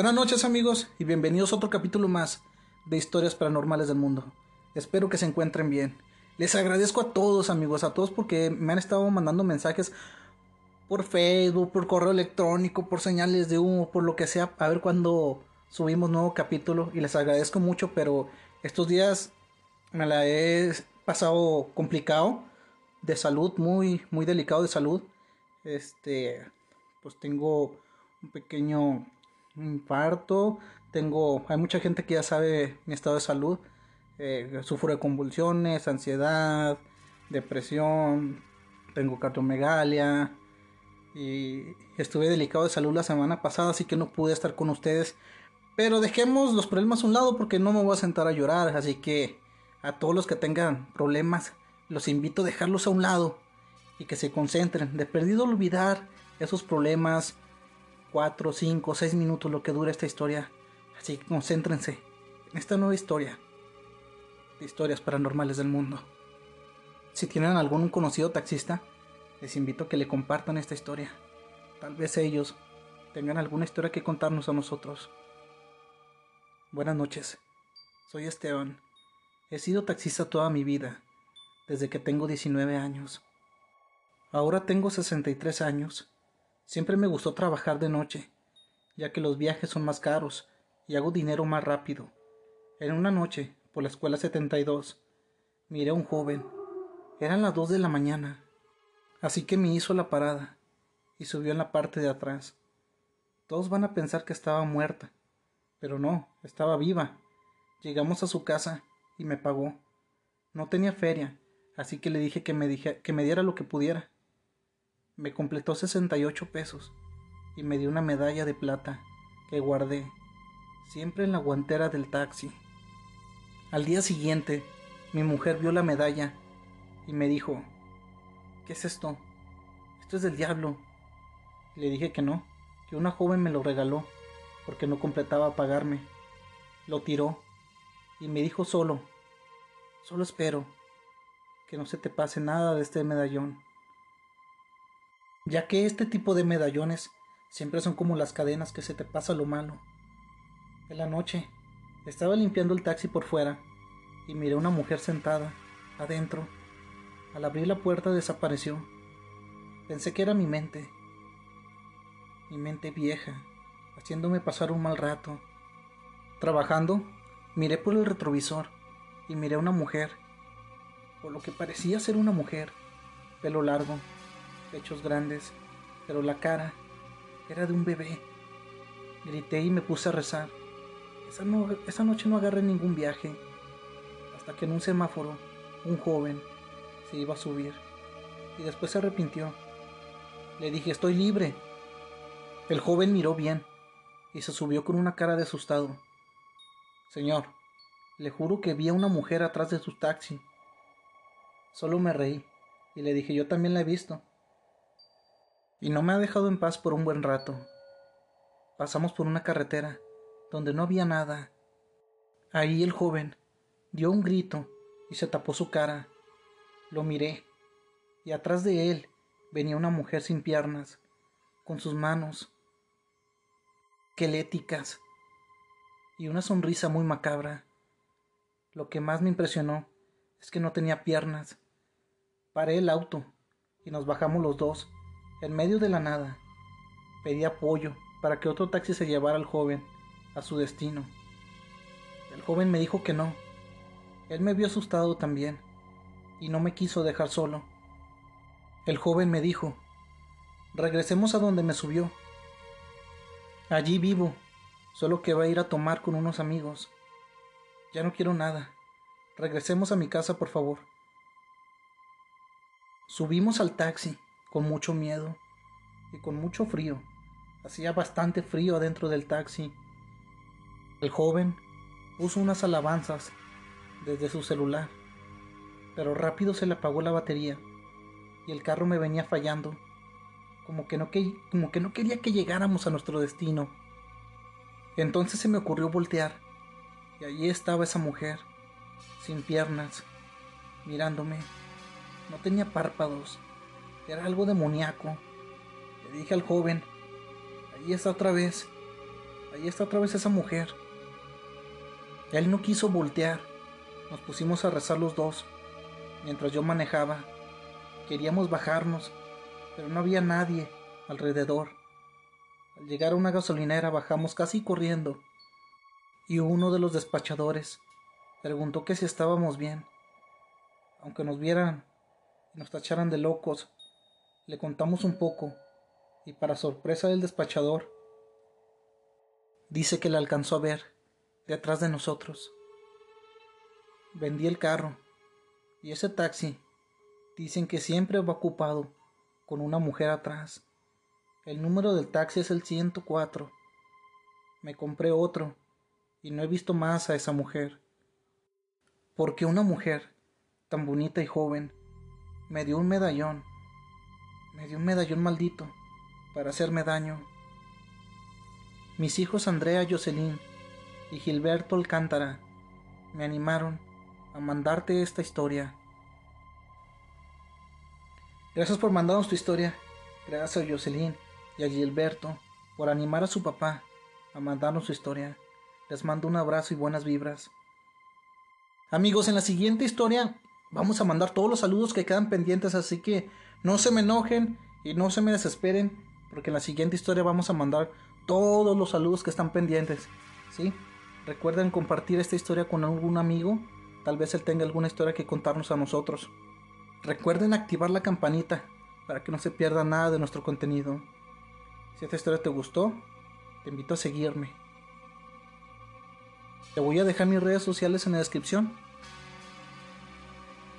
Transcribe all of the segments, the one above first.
Buenas noches amigos y bienvenidos a otro capítulo más de Historias Paranormales del Mundo. Espero que se encuentren bien. Les agradezco a todos amigos, a todos porque me han estado mandando mensajes por Facebook, por correo electrónico, por señales de humo, por lo que sea, a ver cuándo subimos nuevo capítulo y les agradezco mucho, pero estos días me la he pasado complicado de salud, muy muy delicado de salud. Este, pues tengo un pequeño infarto, tengo, hay mucha gente que ya sabe mi estado de salud, eh, sufro de convulsiones, ansiedad, depresión, tengo cardiomegalia y estuve delicado de salud la semana pasada, así que no pude estar con ustedes. Pero dejemos los problemas a un lado porque no me voy a sentar a llorar, así que a todos los que tengan problemas, los invito a dejarlos a un lado y que se concentren. De perdido olvidar esos problemas, 4, 5, 6 minutos lo que dura esta historia. Así que concéntrense en esta nueva historia de historias paranormales del mundo. Si tienen algún conocido taxista, les invito a que le compartan esta historia. Tal vez ellos tengan alguna historia que contarnos a nosotros. Buenas noches, soy Esteban. He sido taxista toda mi vida, desde que tengo 19 años. Ahora tengo 63 años Siempre me gustó trabajar de noche, ya que los viajes son más caros y hago dinero más rápido. En una noche, por la escuela 72, miré a un joven. Eran las dos de la mañana, así que me hizo la parada y subió en la parte de atrás. Todos van a pensar que estaba muerta, pero no, estaba viva. Llegamos a su casa y me pagó. No tenía feria, así que le dije que me, que me diera lo que pudiera me completó 68 pesos y me dio una medalla de plata que guardé siempre en la guantera del taxi. Al día siguiente, mi mujer vio la medalla y me dijo, ¿qué es esto? Esto es del diablo. le dije que no, que una joven me lo regaló porque no completaba pagarme. Lo tiró y me dijo solo, solo espero que no se te pase nada de este medallón ya que este tipo de medallones siempre son como las cadenas que se te pasa lo malo. En la noche, estaba limpiando el taxi por fuera y miré a una mujer sentada adentro. Al abrir la puerta desapareció. Pensé que era mi mente, mi mente vieja, haciéndome pasar un mal rato. Trabajando, miré por el retrovisor y miré a una mujer, por lo que parecía ser una mujer, pelo largo, pechos grandes, pero la cara era de un bebé. Grité y me puse a rezar. Esa, esa noche no agarré ningún viaje, hasta que en un semáforo un joven se iba a subir y después se arrepintió. Le dije, estoy libre. El joven miró bien y se subió con una cara de asustado. Señor, le juro que vi a una mujer atrás de su taxi. Solo me reí y le dije, yo también la he visto y no me ha dejado en paz por un buen rato. Pasamos por una carretera donde no había nada. Ahí el joven dio un grito y se tapó su cara. Lo miré y atrás de él venía una mujer sin piernas, con sus manos queléticas y una sonrisa muy macabra. Lo que más me impresionó es que no tenía piernas. Paré el auto y nos bajamos los dos en medio de la nada. Pedí apoyo para que otro taxi se llevara al joven a su destino. El joven me dijo que no. Él me vio asustado también y no me quiso dejar solo. El joven me dijo, regresemos a donde me subió. Allí vivo, solo que va a ir a tomar con unos amigos. Ya no quiero nada. Regresemos a mi casa, por favor. Subimos al taxi con mucho miedo y con mucho frío. Hacía bastante frío adentro del taxi. El joven puso unas alabanzas desde su celular, pero rápido se le apagó la batería y el carro me venía fallando, como que no, que, como que no quería que llegáramos a nuestro destino. Entonces se me ocurrió voltear y allí estaba esa mujer, sin piernas, mirándome. No tenía párpados era algo demoníaco. Le dije al joven, ahí está otra vez. ahí está otra vez esa mujer. Él no quiso voltear. Nos pusimos a rezar los dos, mientras yo manejaba. Queríamos bajarnos, pero no había nadie alrededor. Al llegar a una gasolinera bajamos casi corriendo, y uno de los despachadores preguntó que si estábamos bien. Aunque nos vieran y nos tacharan de locos, le contamos un poco, y para sorpresa del despachador, dice que le alcanzó a ver detrás de nosotros. Vendí el carro y ese taxi dicen que siempre va ocupado con una mujer atrás. El número del taxi es el 104. Me compré otro y no he visto más a esa mujer. Porque una mujer tan bonita y joven me dio un medallón, me dio un medallón maldito para hacerme daño. Mis hijos Andrea Jocelyn y Gilberto Alcántara me animaron a mandarte esta historia. Gracias por mandarnos tu historia. Gracias a Jocelyn y a Gilberto por animar a su papá a mandarnos su historia. Les mando un abrazo y buenas vibras. Amigos, en la siguiente historia vamos a mandar todos los saludos que quedan pendientes, así que no se me enojen y no se me desesperen, porque en la siguiente historia vamos a mandar todos los saludos que están pendientes. ¿Sí? Recuerden compartir esta historia con algún amigo, tal vez él tenga alguna historia que contarnos a nosotros. Recuerden activar la campanita para que no se pierda nada de nuestro contenido. Si esta historia te gustó, te invito a seguirme. Te voy a dejar mis redes sociales en la descripción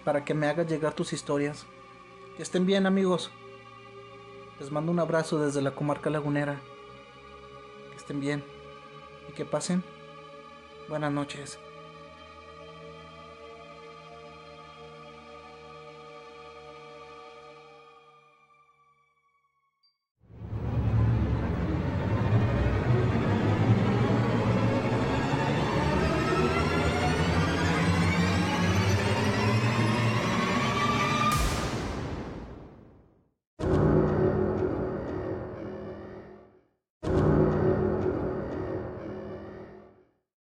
para que me hagas llegar tus historias. Que estén bien amigos. Les mando un abrazo desde la comarca lagunera. Que estén bien y que pasen Buenas noches.